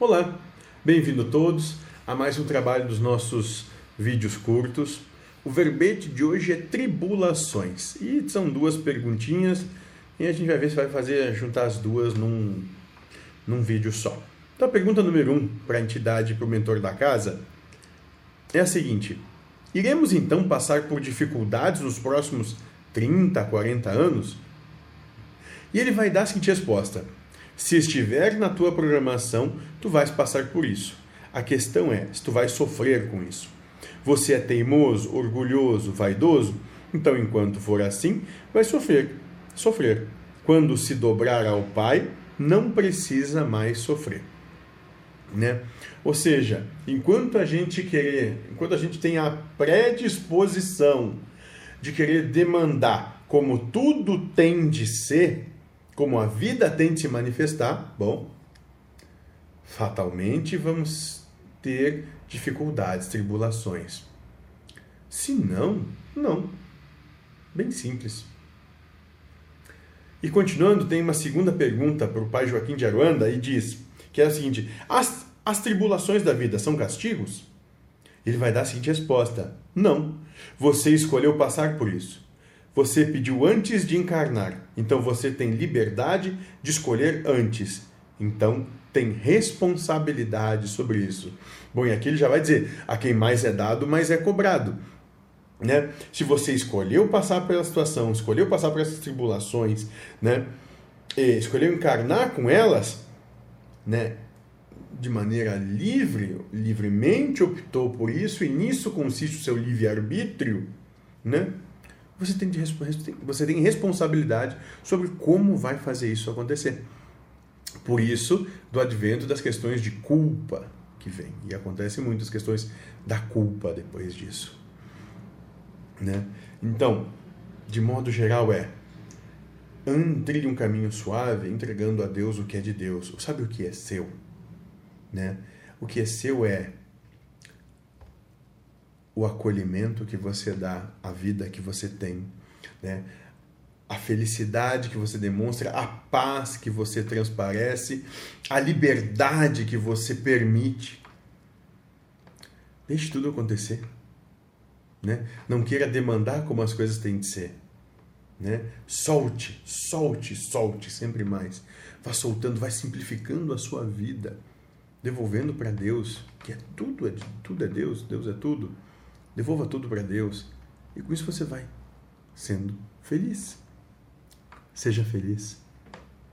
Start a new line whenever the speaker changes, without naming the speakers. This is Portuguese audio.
Olá, bem-vindo todos a mais um trabalho dos nossos vídeos curtos. O verbete de hoje é tribulações e são duas perguntinhas e a gente vai ver se vai fazer juntar as duas num, num vídeo só. Então a pergunta número um para a entidade para o mentor da casa é a seguinte: iremos então passar por dificuldades nos próximos 30, 40 anos? E ele vai dar a seguinte resposta: se estiver na tua programação, tu vais passar por isso. A questão é se tu vais sofrer com isso. Você é teimoso, orgulhoso, vaidoso? Então, enquanto for assim, vai sofrer. Sofrer. Quando se dobrar ao Pai, não precisa mais sofrer. Né? Ou seja, enquanto a gente querer, enquanto a gente tem a predisposição de querer demandar como tudo tem de ser, como a vida tem de se manifestar, bom, fatalmente vamos ter dificuldades, tribulações. Se não, não. Bem simples. E continuando, tem uma segunda pergunta para o pai Joaquim de Aruanda e diz que é a seguinte: as, as tribulações da vida são castigos? Ele vai dar a seguinte resposta: não. Você escolheu passar por isso. Você pediu antes de encarnar, então você tem liberdade de escolher antes. Então tem responsabilidade sobre isso. Bom, e aqui ele já vai dizer: a quem mais é dado, mais é cobrado. Né? Se você escolheu passar pela situação, escolheu passar por essas tribulações, né? E escolheu encarnar com elas, né? De maneira livre, livremente optou por isso, e nisso consiste o seu livre-arbítrio, né? Você tem, de, você tem responsabilidade sobre como vai fazer isso acontecer. Por isso, do advento das questões de culpa que vem. E acontecem muitas questões da culpa depois disso. Né? Então, de modo geral, é trilhe um caminho suave, entregando a Deus o que é de Deus. Sabe o que é seu? Né? O que é seu é o acolhimento que você dá, a vida que você tem, né? a felicidade que você demonstra, a paz que você transparece, a liberdade que você permite. Deixe tudo acontecer. Né? Não queira demandar como as coisas têm de ser. Né? Solte, solte, solte sempre mais. Vá soltando, vai simplificando a sua vida, devolvendo para Deus, que é tudo, é, tudo é Deus, Deus é tudo. Devolva tudo para Deus e com isso você vai sendo feliz. Seja feliz.